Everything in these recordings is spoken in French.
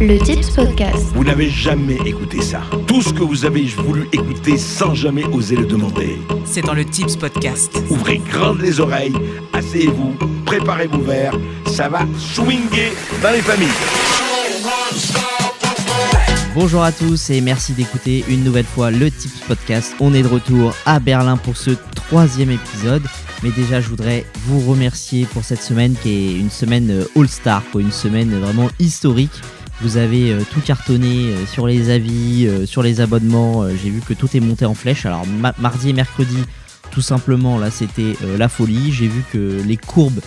Le Tips Podcast. Vous n'avez jamais écouté ça. Tout ce que vous avez voulu écouter sans jamais oser le demander. C'est dans le Tips Podcast. Ouvrez grandes les oreilles, asseyez-vous, préparez vos verres, ça va swinguer dans les familles. Bonjour à tous et merci d'écouter une nouvelle fois le Tips Podcast. On est de retour à Berlin pour ce troisième épisode. Mais déjà, je voudrais vous remercier pour cette semaine qui est une semaine euh, all-star, quoi, une semaine vraiment historique. Vous avez euh, tout cartonné euh, sur les avis, euh, sur les abonnements. J'ai vu que tout est monté en flèche. Alors ma- mardi et mercredi, tout simplement, là, c'était la folie. J'ai vu que les courbes,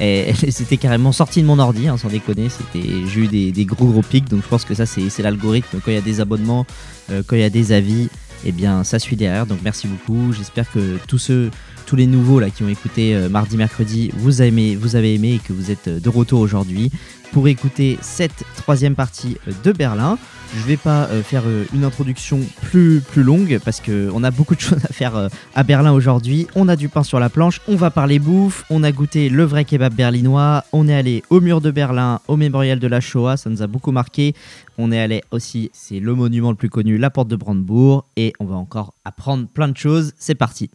eh, elles étaient carrément sorties de mon ordi, hein, sans déconner. C'était, j'ai eu des, gros gros pics. Donc je pense que ça, c'est, l'algorithme. Quand il y a des abonnements, quand il y a des avis, eh bien, ça suit derrière. Donc merci beaucoup. J'espère que tous ceux, tous les nouveaux là qui ont écouté euh, mardi, mercredi, vous avez aimé, vous avez aimé et que vous êtes de retour aujourd'hui pour écouter cette troisième partie euh, de Berlin. Je vais pas euh, faire euh, une introduction plus, plus longue parce qu'on a beaucoup de choses à faire à Berlin aujourd'hui. On a du pain sur la planche, on va parler bouffe, on a goûté le vrai kebab berlinois, on est allé au mur de Berlin, au mémorial de la Shoah, ça nous a beaucoup marqué. On est allé aussi, c'est le monument le plus connu, la porte de Brandebourg, et on va encore apprendre plein de choses. C'est parti.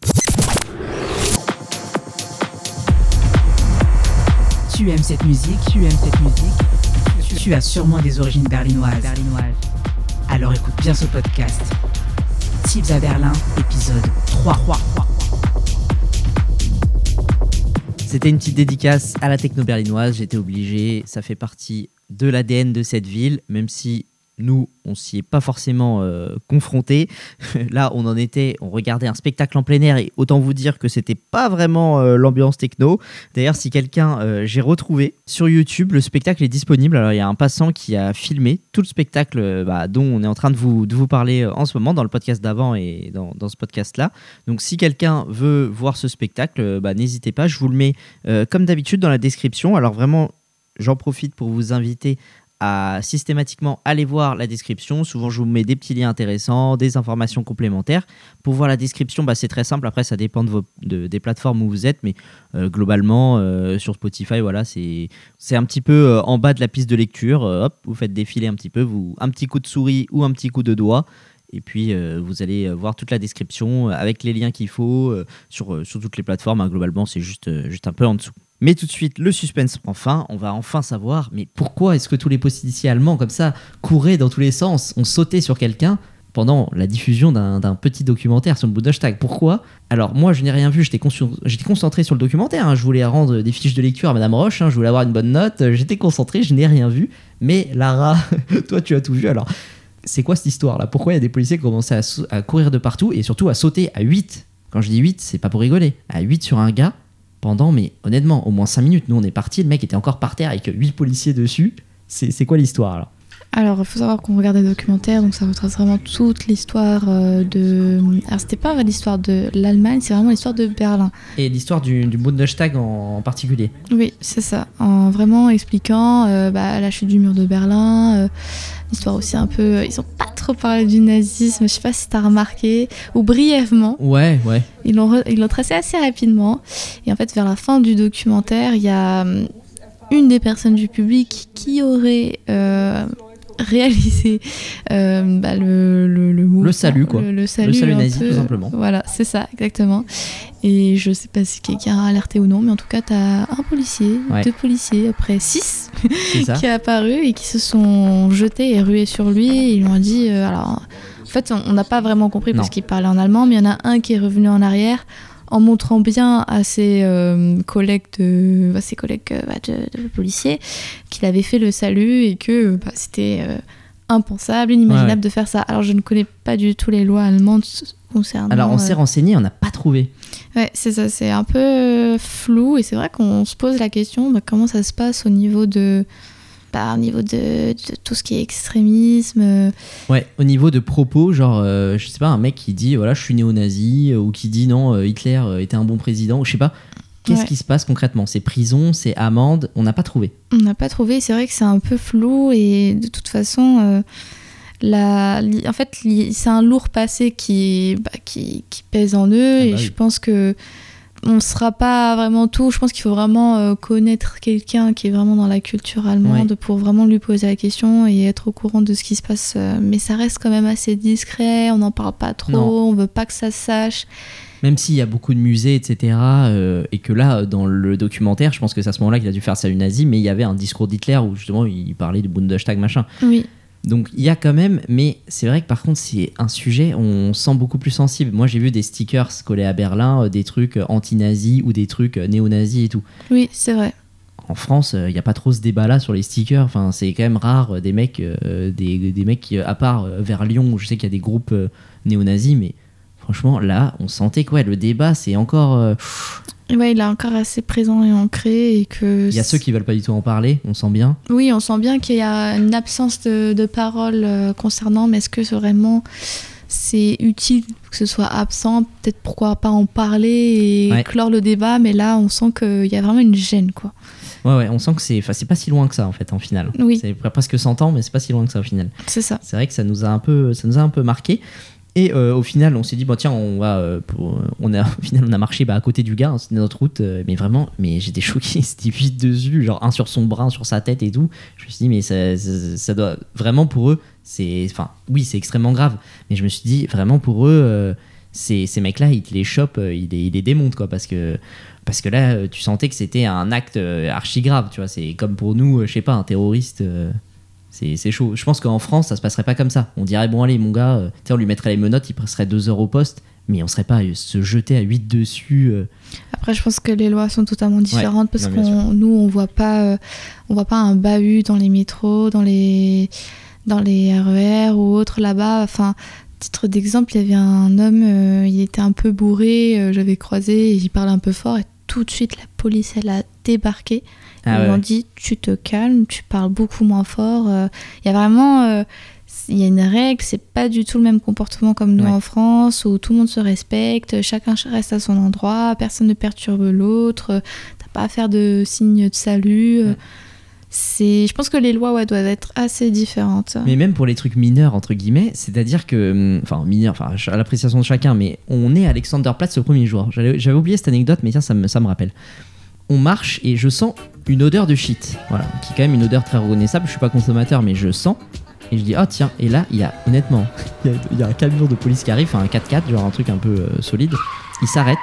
Tu aimes cette musique, tu aimes cette musique, tu, as sûrement des origines berlinoises. berlinoises. Alors écoute bien ce podcast. Tips à Berlin, épisode 3. 3, 3. C'était une petite dédicace à la techno berlinoise, j'étais obligé, ça fait partie de l'ADN de cette ville, même si nous, on s'y est pas forcément euh, confrontés. Là, on en était, on regardait un spectacle en plein air et autant vous dire que c'était pas vraiment euh, l'ambiance techno. D'ailleurs, si quelqu'un, euh, j'ai retrouvé sur YouTube, le spectacle est disponible. Alors, il y a un passant qui a filmé tout le spectacle euh, bah, dont on est en train de vous, de vous parler en ce moment dans le podcast d'avant et dans, ce podcast-là. Donc, si quelqu'un veut voir ce spectacle, bah, n'hésitez pas. Je vous le mets comme d'habitude dans la description. Alors, vraiment, j'en profite pour vous inviter à systématiquement aller voir la description. Souvent, je vous mets des petits liens intéressants, des informations complémentaires. Pour voir la description, bah, c'est très simple. Après, ça dépend de vos, de- des plateformes où vous êtes, mais euh, globalement, euh, sur Spotify, voilà, c'est un petit peu euh, en bas de la piste de lecture. Hop, vous faites défiler un petit peu, vous, un petit coup de souris ou un petit coup de doigt. Et puis, vous allez voir toute la description avec les liens qu'il faut sur, sur toutes les plateformes. hein. Globalement, c'est juste, juste un peu en dessous. Mais tout de suite, le suspense prend fin. On va enfin savoir, mais pourquoi est-ce que tous les policiers allemands, comme ça, couraient dans tous les sens, ont sauté sur quelqu'un pendant la diffusion d'un petit documentaire sur le Bundestag? Pourquoi? Alors, moi, je n'ai rien vu. J'étais concentré sur le documentaire. hein. Je voulais rendre des fiches de lecture à Madame Roche. hein. Je voulais avoir une bonne note. J'étais concentré. Je n'ai rien vu. Mais Lara, toi, tu as tout vu. Alors, c'est quoi cette histoire là Pourquoi il y a des policiers qui commençaient à, à courir de partout et surtout à sauter à 8 Quand je dis 8, c'est pas pour rigoler. À 8 sur un gars pendant, mais honnêtement, au moins 5 minutes. Nous, on est parti, le mec était encore par terre avec 8 policiers dessus. C'est quoi l'histoire là? Alors, il faut savoir qu'on regarde des documentaires, donc ça retrace vraiment toute l'histoire euh, de. Alors, c'était pas l'histoire de l'Allemagne, c'est vraiment l'histoire de Berlin. Et l'histoire du, du Bundestag en, particulier. Oui, c'est ça. En vraiment expliquant euh, bah, la chute du mur de Berlin, euh, l'histoire aussi un peu. Ils ont pas trop parlé du nazisme, je sais pas si t'as remarqué, ou brièvement. Ouais, ouais. Ils l'ont re- ils l'ont tracé assez rapidement. Et en fait, vers la fin du documentaire, il y a hum, une des personnes du public qui aurait euh, réalisé euh, bah, le, le, salut, quoi. Le, salut, salut nazi, peu. tout simplement. Voilà, c'est ça, exactement. Et je sais pas si quelqu'un a alerté ou non, mais en tout cas, t'as un policier, Ouais. deux policiers, après six, qui est apparu et qui se sont jetés et rués sur lui. Et ils lui ont dit. euh, alors, en fait, on n'a pas vraiment compris parce qu'il parlait en allemand, mais il y en a un qui est revenu en arrière en montrant bien à ses euh, collègues, de, à ses collègues euh, bah, de, de policiers qu'il avait fait le salut et que bah, c'était euh, impensable, inimaginable Ouais. de faire ça. Alors, je ne connais pas du tout les lois allemandes concernant. Alors, on s'est renseigné, on n'a pas trouvé. Ouais, c'est ça, c'est un peu flou et c'est vrai qu'on se pose la question bah, comment ça se passe au niveau de, au niveau de, de tout ce qui est extrémisme. euh, Ouais, au niveau de propos, genre, euh, je sais pas, un mec qui dit, voilà, je suis néo-nazi, euh, ou qui dit, non, euh, Hitler était un bon président, ou je sais pas. Qu'est-ce Ouais. qui se passe concrètement? C'est prison, c'est amende, on n'a pas trouvé. On n'a pas trouvé, c'est vrai que c'est un peu flou et de toute façon, euh, la, en fait, c'est un lourd passé qui, bah, qui, qui pèse en eux Ah et bah je pense que on sera pas vraiment tout. Je pense qu'il faut vraiment euh, connaître quelqu'un qui est vraiment dans la culture allemande pour vraiment lui poser la question et être au courant de ce qui se passe. euh, mais ça reste quand même assez discret. On n'en parle pas trop. Non. On veut pas que ça se sache. Même s'il y a beaucoup de musées, etc. euh, et que là, dans le documentaire, je pense que c'est à ce moment-là qu'il a dû faire salut nazi, mais il y avait un discours d'Hitler où justement il parlait du Bundestag machin. Oui. Donc il y a quand même, mais c'est vrai que par contre c'est un sujet, on sent beaucoup plus sensible. Moi j'ai vu des stickers collés à Berlin, euh, des trucs euh, anti-nazis ou des trucs euh, néo-nazis et tout. Oui, c'est vrai. En France, il n'y a pas trop ce débat-là sur les stickers. Enfin, c'est quand même rare euh, des mecs, euh, des, des mecs qui, euh, à part euh, vers Lyon, où je sais qu'il y a des groupes euh, néo-nazis, mais franchement là, on sentait que ouais, le débat c'est encore. euh, ouais, il est encore assez présent et ancré et que. Il y a ceux qui veulent pas du tout en parler, on sent bien. Oui, on sent bien qu'il y a une absence de, de parole euh, concernant, mais est-ce que vraiment c'est utile que ce soit absent? Peut-être pourquoi pas en parler et Ouais. clore le débat, mais là on sent qu'il y a vraiment une gêne, quoi. Ouais, ouais, on sent que c'est, enfin, c'est pas si loin que ça en fait en finale. Oui. C'est presque 100 ans, mais c'est pas si loin que ça au final. C'est ça. C'est vrai que ça nous a un peu, ça nous a un peu marqué. Et euh, au final, on s'est dit bon tiens, on va, euh, on a, au final, on a marché bah, à côté du gars, hein, c'était notre route, euh, mais vraiment, mais j'étais choqué, c'était vite dessus, genre un sur son bras, un sur sa tête et tout. Je me suis dit mais ça, ça, doit vraiment pour eux, c'est, enfin oui, c'est extrêmement grave, mais je me suis dit vraiment pour eux, ces, mecs-là, ils te les chopent, ils les, ils les démontent quoi, parce que parce que là, tu sentais que c'était un acte archi grave, tu vois. C'est comme pour nous, je sais pas, un terroriste. C'est chaud. Je pense qu'en France, ça se passerait pas comme ça. On dirait, bon, allez, mon gars, euh, on lui mettrait les menottes, il serait deux heures au poste, mais on serait pas euh, se jeter à 8 dessus. euh. Après, je pense que les lois sont totalement différentes parce qu'on nous on voit pas euh, on voit pas un bahut dans les métros, dans les dans les RER ou autres là-bas. Enfin, titre d'exemple, il y avait un homme, il était un peu bourré, j'avais croisé, et il parlait un peu fort et tout de suite la police elle a débarqué. Ah Ils ouais, m'ont ouais. dit tu te calmes, tu parles beaucoup moins fort. Euh, Il y a vraiment euh, il y a une règle, c'est pas du tout le même comportement comme nous Ouais. en France où tout le monde se respecte, chacun reste à son endroit, personne ne perturbe l'autre, euh, t'as pas à faire de signes de salut. Ouais. C'est, je pense que les lois ouais, doivent être assez différentes. Mais même pour les trucs mineurs, entre guillemets, c'est-à-dire que, hum, enfin, mineurs, enfin, à l'appréciation de chacun, mais on est à Alexanderplatz le premier jour. J'avais j'avais oublié cette anecdote, mais tiens, ça me, ça me rappelle. On marche et je sens une odeur de shit, voilà, qui est quand même une odeur très reconnaissable. Je suis pas consommateur, mais je sens. Et je dis, oh tiens, et là, il y a, honnêtement, il y a, il un camion de police qui arrive, enfin un 4x4, genre un truc un peu euh, solide. Ils s'arrêtent.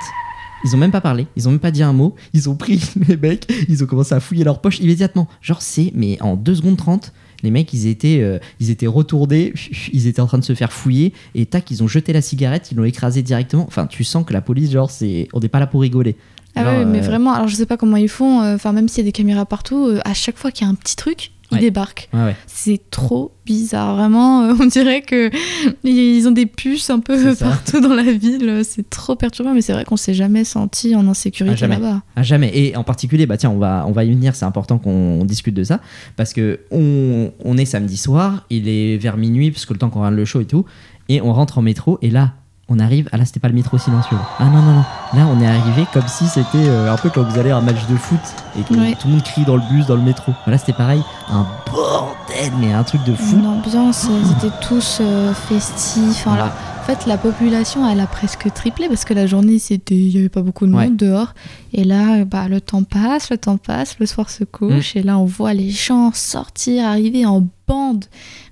Ils ont même pas parlé, ils ont même pas dit un mot. Ils ont pris les mecs, ils ont commencé à fouiller leur poche immédiatement. Genre, c'est, mais en 2 secondes 30, les mecs, ils étaient, euh, ils étaient retournés, ils étaient en train de se faire fouiller, et tac, ils ont jeté la cigarette, ils l'ont écrasé directement. Enfin, tu sens que la police, genre, c'est, on n'est pas là pour rigoler. Ah Genre, mais euh, vraiment, alors je sais pas comment ils font, euh, enfin même s'il y a des caméras partout, euh, à chaque fois qu'il y a un petit truc, ils Ouais. débarquent. Ouais, ouais. C'est trop bizarre, vraiment. euh, on dirait que ils ont des puces un peu partout dans la ville. C'est trop perturbant, mais c'est vrai qu'on s'est jamais senti en insécurité là-bas. À jamais. Et en particulier, bah tiens, on va, on va y venir, c'est important qu'on discute de ça. Parce que on, on est samedi soir, il est vers minuit, parce que le temps qu'on regarde le show et tout, et on rentre en métro, et là, on arrive. Ah là, c'était pas le métro silencieux. Ah non, non, non. Là, on est arrivé comme si c'était euh, un peu quand vous allez à un match de foot et que Ouais. tout le monde crie dans le bus, dans le métro. Là, c'était pareil. Un bordel, mais un truc de fou. L'ambiance, ils étaient tous euh, festifs. Voilà. Fait, la population, elle a presque triplé parce que la journée, c'était, il y avait pas beaucoup de monde Ouais. dehors. Et là, bah, le temps passe, le temps passe, le soir se couche, Mm. et là, on voit les gens sortir, arriver en bande.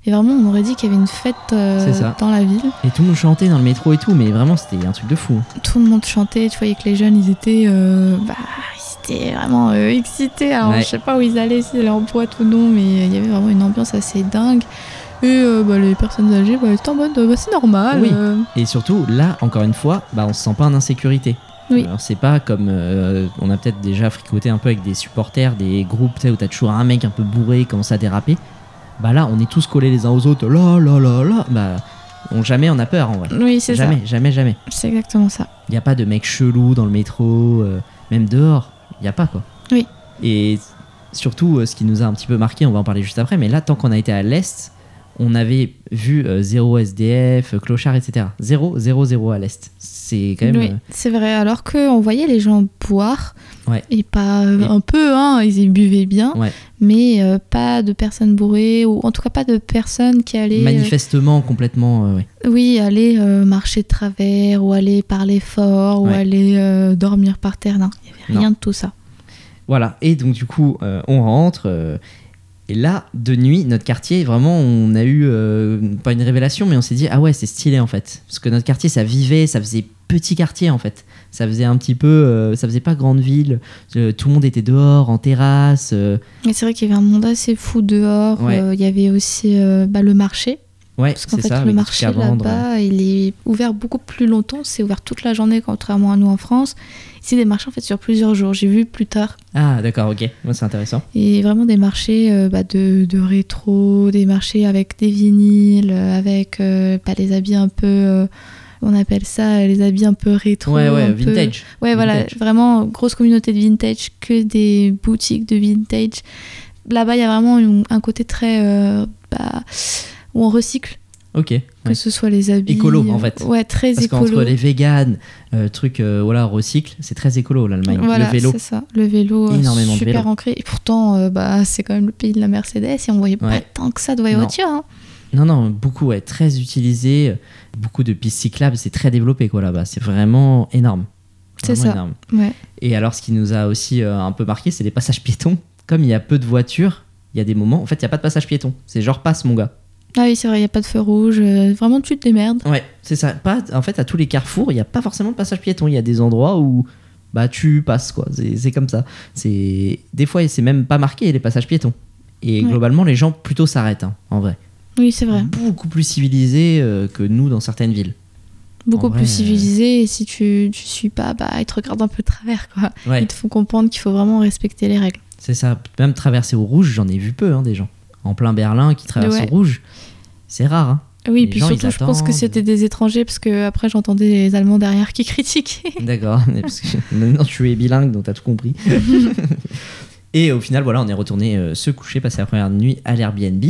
Mais vraiment, on aurait dit qu'il y avait une fête euh, dans la ville. Et tout le monde chantait dans le métro et tout, mais vraiment, c'était un truc de fou. tout le monde chantait, tu voyais que les jeunes, ils étaient, euh, bah, ils étaient vraiment euh, excités. Alors, Ouais. je sais pas où ils allaient, s'ils allaient en boîte ou non, mais il y avait vraiment une ambiance assez dingue. Et euh, bah, les personnes âgées, bah, elles étaient en mode, bah, c'est normal. Oui. euh. Et surtout, là, encore une fois, bah, on se sent pas en insécurité. Oui. Alors, c'est pas comme. euh, on a peut-être déjà fricoté un peu avec des supporters, des groupes, tu sais, où t'as toujours un mec un peu bourré qui commence à déraper. Bah là, on est tous collés les uns aux autres. Là, là, là, là. Bah, on, jamais on a peur en vrai. Oui, c'est ça. Jamais, jamais, jamais. C'est exactement ça. Il n'y a pas de mec chelou dans le métro, euh, même dehors. Il n'y a pas quoi. Oui. Et surtout, euh, ce qui nous a un petit peu marqué, on va en parler juste après, mais là, tant qu'on a été à l'Est, on avait vu euh, zéro SDF, euh, clochard, etc. Zéro, zéro, zéro à l'Est. C'est quand même. Oui, euh, c'est vrai. Alors qu'on voyait les gens boire, Ouais. et pas euh, un peu, hein, ils buvaient bien, Ouais. mais pas de personnes bourrées, ou en tout cas pas de personnes qui allaient, manifestement complètement. ouais. oui, aller marcher de travers, ou aller parler fort, ou aller dormir par terre. Non, il n'y avait Non. rien de tout ça. Voilà. Et donc, du coup, on rentre. Et là, de nuit, notre quartier, vraiment, on a eu, euh, pas une révélation, mais on s'est dit, ah ouais, c'est stylé en fait. Parce que notre quartier, ça vivait, ça faisait petit quartier en fait. Ça faisait un petit peu, euh, ça faisait pas grande ville. Euh, tout le monde était dehors, en terrasse. Mais c'est vrai qu'il y avait un monde assez fou dehors. Ouais. Il y avait aussi bah, le marché. Ouais, Parce qu'en c'est fait, ça. le des marché là-bas, il est ouvert beaucoup plus longtemps. C'est ouvert toute la journée, contrairement à nous en France. Ici, des marchés en fait sur plusieurs jours. J'ai vu plus tard. Ah, d'accord, ok. Moi, c'est intéressant. Et vraiment des marchés euh, bah, de, de rétro, des marchés avec des vinyles, euh, avec euh, bah, les habits un peu. euh, on appelle ça les habits un peu rétro. ouais, ouais, peu- vintage. Ouais, voilà, vraiment grosse communauté de vintage, que des boutiques de vintage. Là-bas, il y a vraiment un côté très. bah, où on recycle, Ok. que ouais. ce soit les habits. Écolo, en euh, fait. Ouais, très Parce écolo. qu'entre les véganes, euh, trucs, euh, voilà, recycle, c'est très écolo l'Allemagne. Voilà, le vélo. c'est ça. Le vélo, euh, Énormément de super vélo. ancré. Et pourtant, euh, bah, c'est quand même le pays de la Mercedes et on voyait pas tant que ça de voitures. hein. Non, non, beaucoup, ouais, très utilisé. Beaucoup de pistes cyclables, c'est très développé quoi là-bas. C'est vraiment énorme. C'est ça. énorme. Ouais. Et alors, ce qui nous a aussi un peu marqué, c'est les passages piétons. Comme il y a peu de voitures, il y a des moments, en fait, il n'y a pas de passage piéton. C'est genre passe, mon gars. Ah oui, c'est vrai, il n'y a pas de feu rouge. euh, vraiment, tu te démerdes. Ouais, c'est ça. Pas, en fait, à tous les carrefours, il n'y a pas forcément de passage piéton. Il y a des endroits où bah tu passes quoi. C'est comme ça. C'est des fois, c'est même pas marqué les passages piétons. Et Ouais. globalement, les gens plutôt s'arrêtent, hein, en vrai. Oui, c'est vrai. Beaucoup plus civilisés euh, que nous dans certaines villes. Beaucoup vrai, plus euh, civilisé. Et si tu tu suis pas, bah, ils te regardent un peu de travers. Quoi. Ouais. Ils te font comprendre qu'il faut vraiment respecter les règles. C'est ça. Même traverser au rouge, j'en ai vu peu, hein, des gens. En plein Berlin qui traversent Ouais. au rouge. C'est rare, hein. Oui, Les puis gens, surtout, je pense que c'était des étrangers parce que après j'entendais les Allemands derrière qui critiquaient. D'accord. Parce que Maintenant, tu es bilingue, donc t'as tout compris. Et au final, voilà, on est retourné euh, se coucher, passer la première nuit à l'Airbnb.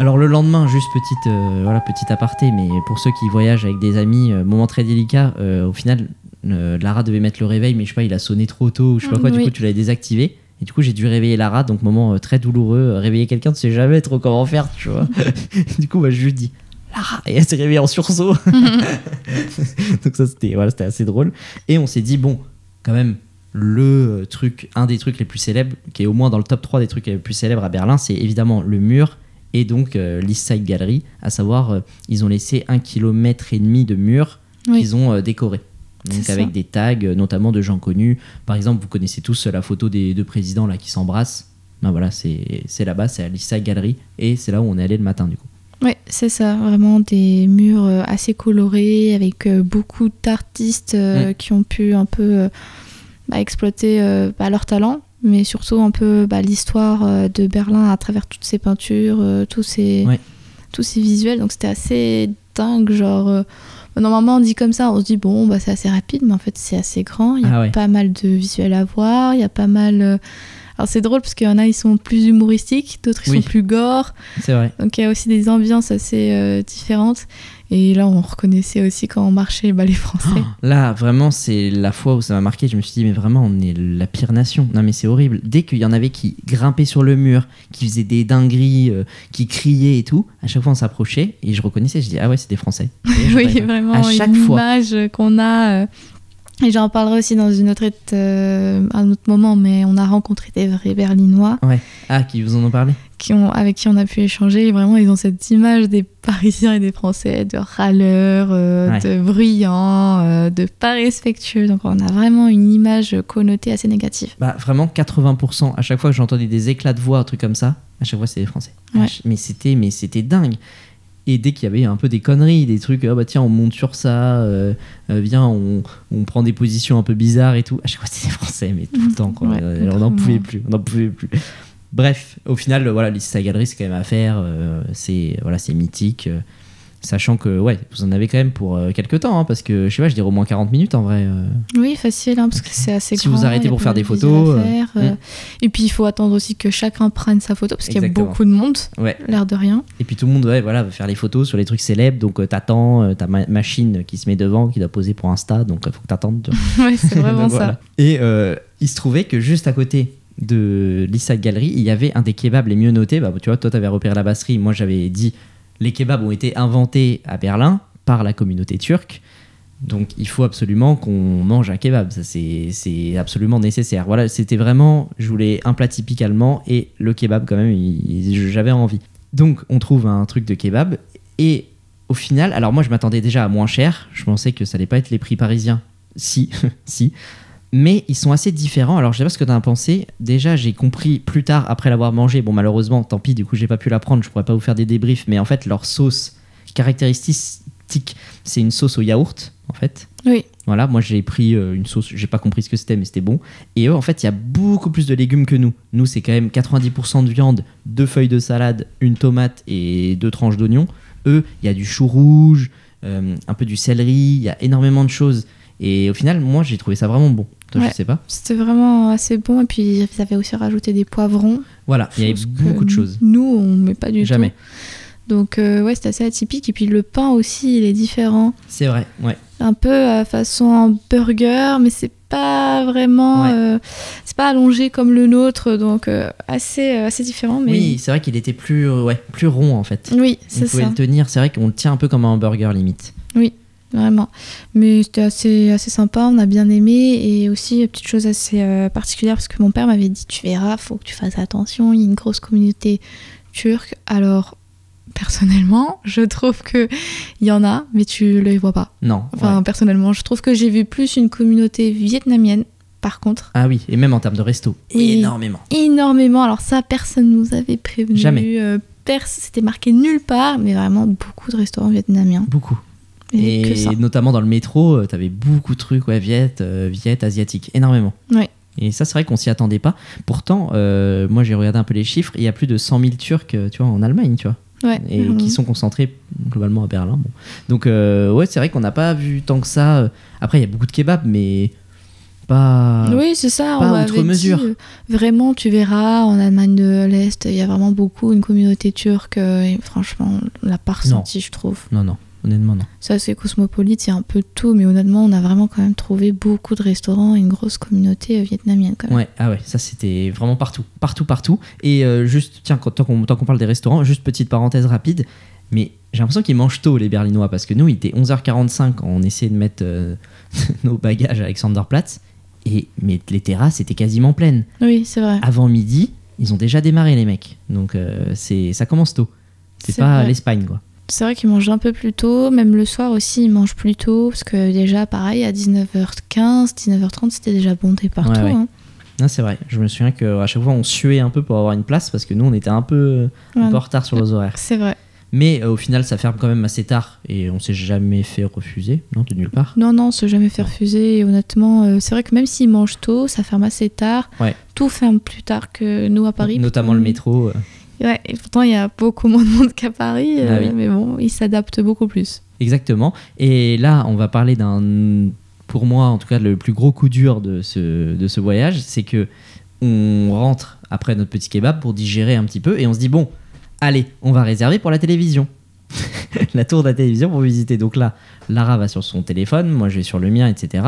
Alors le lendemain, juste petite, euh, voilà, petit aparté, mais pour ceux qui voyagent avec des amis, euh, moment très délicat, euh, au final, Lara devait mettre le réveil, mais je sais pas, il a sonné trop tôt, ou je sais pas quoi, du coup tu l'avais désactivé. Et du coup, j'ai dû réveiller Lara, donc moment euh, très douloureux. Euh, réveiller quelqu'un, tu sais jamais trop comment faire, tu vois. du coup, bah, je lui dis Lara Et elle s'est réveillée en sursaut. donc ça, c'était voilà, assez drôle. Et on s'est dit, bon, quand même, le euh, truc, un des trucs les plus célèbres, qui est au moins dans le top 3 des trucs les plus célèbres à Berlin, c'est évidemment le mur et donc euh, l'East Side Gallery, à savoir, euh, ils ont laissé un kilomètre et demi de mur Oui. qu'ils ont euh, décoré. Donc avec ça. des tags, euh, notamment de gens connus. Par exemple, vous connaissez tous euh, la photo des deux présidents là qui s'embrassent. Ben voilà, c'est là-bas, c'est à Side Gallery, et c'est là où on est allé le matin du coup. Oui, c'est ça, vraiment des murs euh, assez colorés avec beaucoup d'artistes Mm. qui ont pu un peu bah, exploiter bah, leur talent, mais surtout un peu bah, l'histoire de Berlin à travers toutes ces peintures, tous, ces, Ouais. tous ces visuels. Donc c'était assez dingue, genre. Normalement, on dit comme ça, on se dit bon, bah, c'est assez rapide, mais en fait, c'est assez grand. Il y a Ah ouais. pas mal de visuels à voir, il y a pas mal. euh, Alors, c'est drôle parce qu'il y en a, ils sont plus humoristiques, d'autres, ils Oui. sont plus gore. C'est vrai. Donc il y a aussi des ambiances assez euh, différentes. Et là, on reconnaissait aussi quand on marchait bah, les Français. Là, vraiment, c'est la fois où ça m'a marqué. Je me suis dit, mais vraiment, on est la pire nation. Non, mais c'est horrible. Dès qu'il y en avait qui grimpaient sur le mur, qui faisaient des dingueries, euh, qui criaient et tout, à chaque fois on s'approchait et je reconnaissais. Je dis, ah ouais, c'est des Français. Et oui, vraiment, À chaque une fois. image qu'on a. euh, et j'en parlerai aussi dans une autre, euh, un autre moment, mais on a rencontré des vrais Berlinois Ah, qui vous en ont parlé? Qui ont, avec qui on a pu échanger. Vraiment, ils ont cette image des Parisiens et des Français de râleurs, euh, Ouais. de bruyants, euh, de pas respectueux. Donc on a vraiment une image connotée assez négative. Bah, vraiment, 80%. À chaque fois que j'entendais des éclats de voix, un truc comme ça, à chaque fois, c'est des Français. Ouais. Mais c'était mais c'était dingue. Et dès qu'il y avait un peu des conneries, des trucs, ah bah tiens, on monte sur ça, euh, viens, on, on prend des positions un peu bizarres et tout. À chaque fois, c'était des Français, mais tout le temps, quoi. Ouais, on n'en pouvait plus, on n'en pouvait plus. Bref, au final, voilà, Gallery, c'est quand même à faire. euh, c'est voilà, c'est mythique. euh, Sachant que, ouais, vous en avez quand même pour euh, quelques temps, hein, parce que je sais pas, je dirais au moins 40 minutes en vrai. euh. Oui, facile, hein, parce que c'est assez Si grand. vous arrêtez pour faire des photos, faire, euh, Et puis il faut attendre aussi que chacun prenne sa photo, parce qu'il y a beaucoup de monde, Ouais. l'air de rien. Et puis tout le monde, ouais, voilà, veut faire les photos sur les trucs célèbres, donc t'attends, ta ma- machine qui se met devant, qui doit poser pour Insta, donc il faut que t'attendes. ouais, c'est vraiment Donc, ça. voilà. Et il se trouvait que juste à côté de l'Issa Galerie, il y avait un des kebabs les mieux notés. Bah, tu vois, toi, tu avais repéré la brasserie. Moi, j'avais dit les kebabs ont été inventés à Berlin par la communauté turque. Donc, il faut absolument qu'on mange un kebab. Ça, c'est absolument nécessaire. Voilà, c'était vraiment. Je voulais un plat typique allemand et le kebab, quand même, j'avais envie. Donc, on trouve un truc de kebab. Et au final, alors moi, je m'attendais déjà à moins cher. Je pensais que ça allait pas être les prix parisiens. Si, si mais ils sont assez différents. Alors, je sais pas ce que tu as pensé. Déjà, j'ai compris plus tard, après l'avoir mangé. Bon, malheureusement, tant pis, du coup, j'ai pas pu la prendre. Je pourrais pas vous faire des débriefs. Mais en fait, leur sauce caractéristique, c'est une sauce au yaourt, en fait. Oui. Voilà, moi j'ai pris euh, une sauce, j'ai pas compris ce que c'était, mais c'était bon. Et eux, en fait, il y a beaucoup plus de légumes que nous. Nous, c'est quand même 90% de viande, deux feuilles de salade, une tomate et deux tranches d'oignon. Eux, il y a du chou rouge, euh, un peu du céleri, il y a énormément de choses. Et au final, moi, j'ai trouvé ça vraiment bon. Toi, Ouais. je sais pas. C'était vraiment assez bon. Et puis ils avaient aussi rajouté des poivrons. Voilà, il y avait beaucoup de choses. Nous, on met pas du Jamais. tout. Donc euh, ouais, c'était assez atypique. Et puis le pain aussi, il est différent. C'est vrai, ouais. Un peu à façon burger, mais c'est pas vraiment... Ouais. euh, c'est pas allongé comme le nôtre. Donc euh, assez, euh, assez différent. Mais... Oui, c'est vrai qu'il était plus, euh, ouais, plus rond en fait. Oui, On c'est pouvait ça. le tenir, c'est vrai qu'on le tient un peu comme un hamburger limite. Vraiment. Mais c'était assez, assez sympa, on a bien aimé. Et aussi, petite chose assez euh, particulière, parce que mon père m'avait dit Tu verras, faut que tu fasses attention, il y a une grosse communauté turque. Alors, personnellement, je trouve qu'il y en a, mais tu les vois pas. Non. Enfin, ouais. personnellement, je trouve que j'ai vu plus une communauté vietnamienne, par contre. Ah oui, et même en termes de resto. Et- Énormément. Énormément. Alors, ça, personne nous avait prévenu. Jamais. Euh, C'était marqué nulle part, mais vraiment beaucoup de restaurants vietnamiens. Beaucoup. Et, que Et ça. notamment dans le métro, euh, t'avais beaucoup de trucs, ouais, viet, euh, viet, asiatique, énormément. Ouais. Et ça, c'est vrai qu'on s'y attendait pas. Pourtant, euh, moi, j'ai regardé un peu les chiffres. Il y a plus de 100 000 Turcs, tu vois, en Allemagne, tu vois, Ouais. et Mhm. qui sont concentrés globalement à Berlin. Bon. Donc, euh, ouais, c'est vrai qu'on n'a pas vu tant que ça. Après, il y a beaucoup de kebabs, mais pas. Oui, c'est ça. pas on mesure. dit, vraiment, tu verras, en Allemagne de l'Est, il y a vraiment beaucoup une communauté turque. et franchement, on l'a pas ressenti, je trouve. Non, non, honnêtement, non? C'est assez cosmopolite, il y a un peu de tout, mais honnêtement, on a vraiment quand même trouvé beaucoup de restaurants et une grosse communauté euh, vietnamienne quand même. Ouais, ah ouais, ça c'était vraiment partout, partout, partout. Et euh, juste, tiens, tant qu'on qu'on parle des restaurants, juste petite parenthèse rapide, mais j'ai l'impression qu'ils mangent tôt les Berlinois parce que nous, il était 11h45 quand on essayait de mettre euh, nos bagages à Alexanderplatz et mais les terrasses étaient quasiment pleines. Oui, c'est vrai. Avant midi, ils ont déjà démarré les mecs, donc euh, c'est ça commence tôt. C'est C'est pas l'Espagne quoi. C'est vrai qu'ils mangent un peu plus tôt, même le soir aussi, ils mangent plus tôt, parce que déjà, pareil, à 19h15, 19h30, c'était déjà bondé partout. Ouais, ouais. hein. Non, c'est vrai. Je me souviens qu'à chaque fois on suait un peu pour avoir une place parce que nous on était un peu, un peu en retard sur nos horaires. C'est vrai. Mais euh, au final, ça ferme quand même assez tard et on s'est jamais fait refuser, non, de nulle part? Non, non, se jamais fait refuser. Et honnêtement, euh, c'est vrai que même s'ils mangent tôt, ça ferme assez tard. Ouais. Tout ferme plus tard que nous à Paris. Notamment le Pourtant- métro. euh, Ouais, et pourtant, il y a beaucoup moins de monde qu'à Paris. euh, Ah oui. Mais bon, ils s'adaptent beaucoup plus. Exactement. Et là, on va parler d'un, pour moi en tout cas, le plus gros coup dur de ce, de ce voyage, c'est que on rentre après notre petit kebab pour digérer un petit peu et on se dit bon, allez, on va réserver pour la télévision. la tour de la télévision pour visiter. Donc là, Lara va sur son téléphone, moi je vais sur le mien, etc.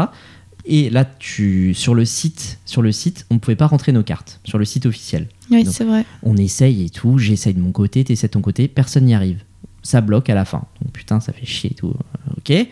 Et là, tu, sur le site, sur le site, on ne pouvait pas rentrer nos cartes sur le site officiel. Oui, c'est vrai. On essaye et tout, j'essaye de mon côté, t'essaies de ton côté, personne n'y arrive. Ça bloque à la fin. Donc putain, ça fait chier et tout. Euh, Ok.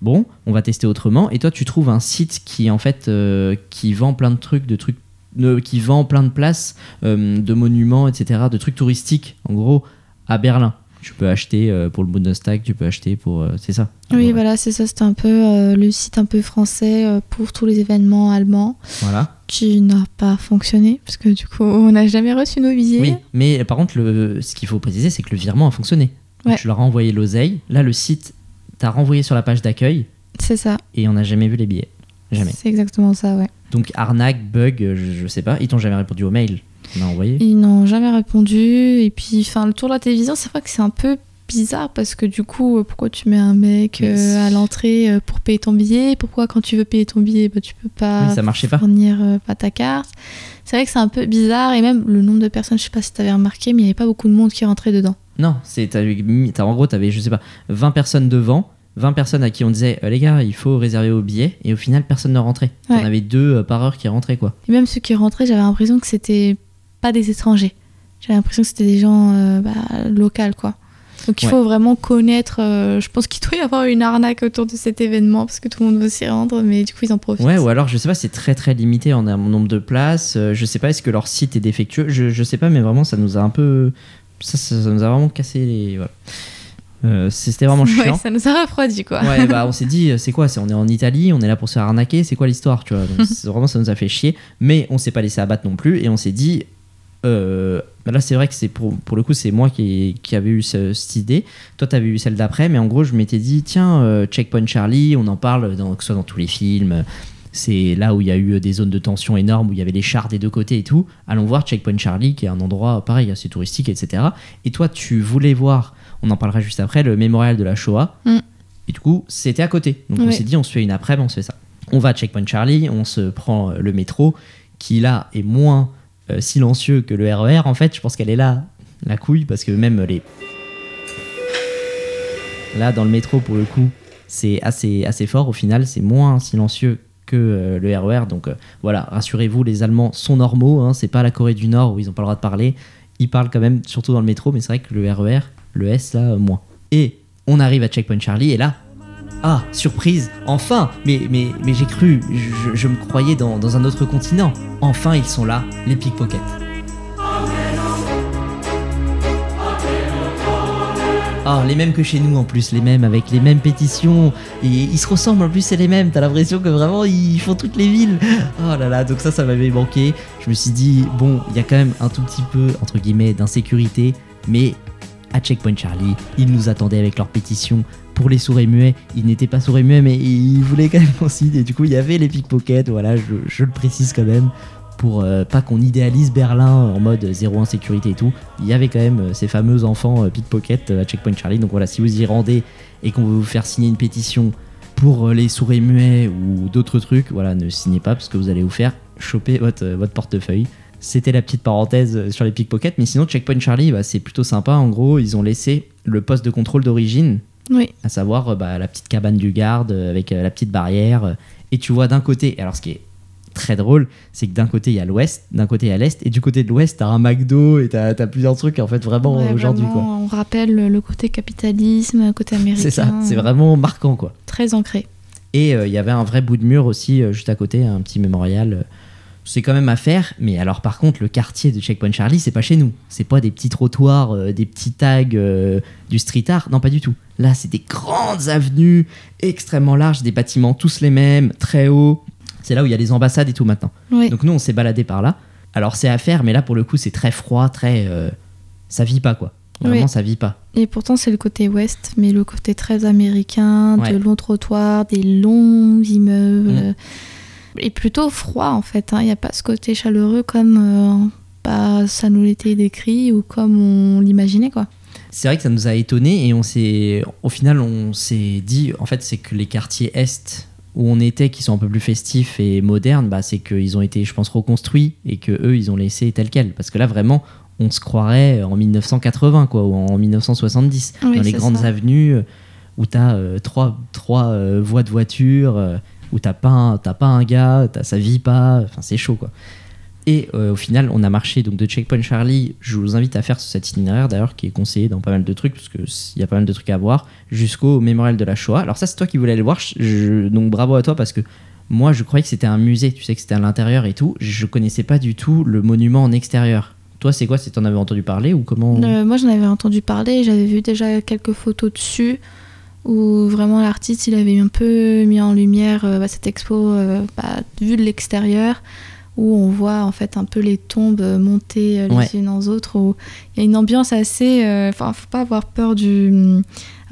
Bon, on va tester autrement. Et toi, tu trouves un site qui en fait euh, qui vend plein de trucs, de trucs, euh, qui vend plein de places, euh, de monuments, etc., de trucs touristiques. En gros, à Berlin. Tu peux acheter euh, pour le Bundestag, tu peux acheter pour, euh, c'est ça. Oui, voilà, c'est ça. C'était un peu euh, le site un peu français pour tous les événements allemands Voilà. qui n'a pas fonctionné parce que du coup, on n'a jamais reçu nos billets. Oui, mais par contre, le, ce qu'il faut préciser, c'est que le virement a fonctionné. Ouais. Tu leur as envoyé l'oseille. Là, le site t'a renvoyé sur la page d'accueil C'est ça. et on n'a jamais vu les billets. Jamais. C'est exactement ça, ouais. Donc arnaque, bug, je, je sais pas. Ils t'ont jamais répondu au mail a envoyé. Ils n'ont jamais répondu. Et puis, enfin, le tour de la télévision, c'est vrai que c'est un peu bizarre parce que du coup, euh, pourquoi tu mets un mec euh, à l'entrée euh, pour payer ton billet? Pourquoi quand tu veux payer ton billet, bah, tu peux pas Oui, ça marchait pas. fournir euh, pas ta carte? C'est vrai que c'est un peu bizarre et même le nombre de personnes, je sais pas si tu avais remarqué, mais il n'y avait pas beaucoup de monde qui rentrait dedans. Non, c'est t'as en gros, tu avais, je sais pas, 20 personnes devant, 20 personnes à qui on disait les gars, il faut réserver au billet, et au final, personne ne rentrait. On Ouais. avait deux par heure qui rentraient, quoi. Et même ceux qui rentraient, j'avais l'impression que c'était pas des étrangers. J'avais l'impression que c'était des gens euh, bah, locaux, quoi. Donc il Ouais. faut vraiment connaître. euh, je pense qu'il doit y avoir une arnaque autour de cet événement parce que tout le monde veut s'y rendre, mais du coup ils en profitent. Ouais, ou alors, je sais pas, c'est très très limité en nombre de places. euh, je sais pas, est-ce que leur site est défectueux? Je, je sais pas, mais vraiment, ça nous a un peu. Ça, ça, ça nous a vraiment cassé les. Voilà. Euh, C'était vraiment Ouais, chiant. ça nous a refroidi quoi. Ouais, bah on s'est dit, c'est quoi? C'est, On est en Italie, on est là pour se faire arnaquer, c'est quoi l'histoire, tu vois? Donc, Vraiment, ça nous a fait chier. Mais on s'est pas laissé abattre non plus, et on s'est dit, là c'est vrai que c'est pour, pour le coup, c'est moi qui, qui avait eu ce- cette idée. Toi, t'avais eu celle d'après, mais en gros, je m'étais dit, tiens, euh, Checkpoint Charlie, on en parle, dans, que ce soit dans tous les films. C'est là où il y a eu des zones de tension énormes, où il y avait les chars des deux côtés et tout. Allons voir Checkpoint Charlie, qui est un endroit pareil, assez touristique, etc. Et toi, tu voulais voir, on en parlera juste après, le mémorial de la Shoah. Mm. Et du coup, c'était à côté. Donc on s'est dit, on se fait une après-midi, on se fait ça. On va à Checkpoint Charlie, on se prend euh, le métro, qui là est moins euh, silencieux que le RER. En fait, je pense qu'elle est là, la couille, parce que même les. Là, dans le métro, pour le coup, c'est assez, assez fort. Au final, c'est moins silencieux que euh, le RER. Donc euh, voilà, rassurez-vous, les Allemands sont normaux. Hein, c'est pas la Corée du Nord où ils ont pas le droit de parler. Ils parlent quand même, surtout dans le métro, mais c'est vrai que le RER, le S, là, moins. Et on arrive à Checkpoint Charlie, et là, ah, surprise, enfin Mais, mais, mais j'ai cru, je, me croyais dans, dans un autre continent. Enfin, ils sont là, les pickpockets. Ah, les mêmes que chez nous en plus, les mêmes avec les mêmes pétitions. Et ils se ressemblent en plus, c'est les mêmes. T'as l'impression que vraiment ils font toutes les villes. Oh là là, donc ça, ça m'avait manqué. Je me suis dit, bon, il y a quand même un tout petit peu, entre guillemets, d'insécurité. Mais à Checkpoint Charlie, ils nous attendaient avec leur pétition pour les sourds et muets. Ils n'étaient pas sourds et muets, mais ils voulaient quand même qu'on signe. Et du coup, il y avait les pickpockets, voilà, je, le précise quand même. Pour euh, pas qu'on idéalise Berlin en mode zéro insécurité et tout, il y avait quand même euh, ces fameux enfants euh, pickpocket euh, à Checkpoint Charlie. Donc voilà, si vous y rendez et qu'on veut vous faire signer une pétition pour les sourds et muets ou d'autres trucs, voilà, ne signez pas parce que vous allez vous faire choper votre, votre portefeuille. C'était la petite parenthèse euh, sur les pickpockets, mais sinon Checkpoint Charlie, bah, c'est plutôt sympa. En gros, ils ont laissé le poste de contrôle d'origine, Oui. à savoir euh, bah, la petite cabane du garde euh, avec la petite barrière. Et tu vois d'un côté, alors ce qui est très drôle, c'est que d'un côté il y a l'ouest, d'un côté il y a l'est, et du côté de l'ouest t'as un McDo et t'as as plusieurs trucs en fait vraiment Ouais, aujourd'hui quoi. On rappelle le côté capitalisme, le côté américain. C'est ça, c'est vraiment marquant quoi. Très ancré. Et euh, il y avait un vrai bout de mur aussi euh, juste à côté, un petit mémorial. euh, C'est quand même à faire, mais alors par contre le quartier de Checkpoint Charlie, c'est pas chez nous. C'est pas des petits trottoirs, euh, des petits tags euh, du street art, non pas du tout. Là, c'est des grandes avenues extrêmement larges, des bâtiments tous les mêmes, très hauts. C'est là où il y a les ambassades et tout maintenant. Oui. Donc nous, on s'est baladé par là. Alors c'est à faire, mais là pour le coup, c'est très froid, très. euh, ça vit pas quoi. Vraiment, Oui. ça vit pas. Et pourtant, c'est le côté ouest, mais le côté très américain, Ouais. de longs trottoirs, des longs immeubles. Mm. Et plutôt froid, en fait. hein. Il n'y a pas ce côté chaleureux comme euh, bah, ça nous l'était décrit ou comme on l'imaginait, quoi. C'est vrai que ça nous a étonné et on s'est, au final, on s'est dit, en fait, c'est que les quartiers est où on était, qui sont un peu plus festifs et modernes, bah, c'est qu'ils ont été, je pense, reconstruits et que eux, ils ont laissé tel quel. Parce que là, vraiment, on se croirait en 1980, quoi, ou en 1970, Oui, dans les grandes ça. avenues euh, où t'as euh, trois, trois euh, voies de voiture, euh, où t'as pas, un- pas un gars, t'as, ça vit pas, enfin, c'est chaud, quoi. Et euh, au final, on a marché donc de Checkpoint Charlie. Je vous invite à faire cet itinéraire d'ailleurs, qui est conseillé dans pas mal de trucs, parce qu'il y a pas mal de trucs à voir, jusqu'au mémorial de la Shoah. Alors, ça, c'est toi qui voulais aller le voir. Donc, bravo à toi, parce que moi, je croyais que c'était un musée. Tu sais que c'était à l'intérieur et tout. Je connaissais pas du tout le monument en extérieur. Toi, c'est quoi C'est t'en avais entendu parler ou comment Euh, moi, j'en avais entendu parler, j'avais vu déjà quelques photos dessus, où vraiment l'artiste, il avait un peu mis en lumière euh, bah, cette expo, euh, bah, vue de l'extérieur, où on voit en fait un peu les tombes monter euh, les Ouais. unes aux autres. Où il y a une ambiance assez. euh, Enfin, faut pas avoir peur du.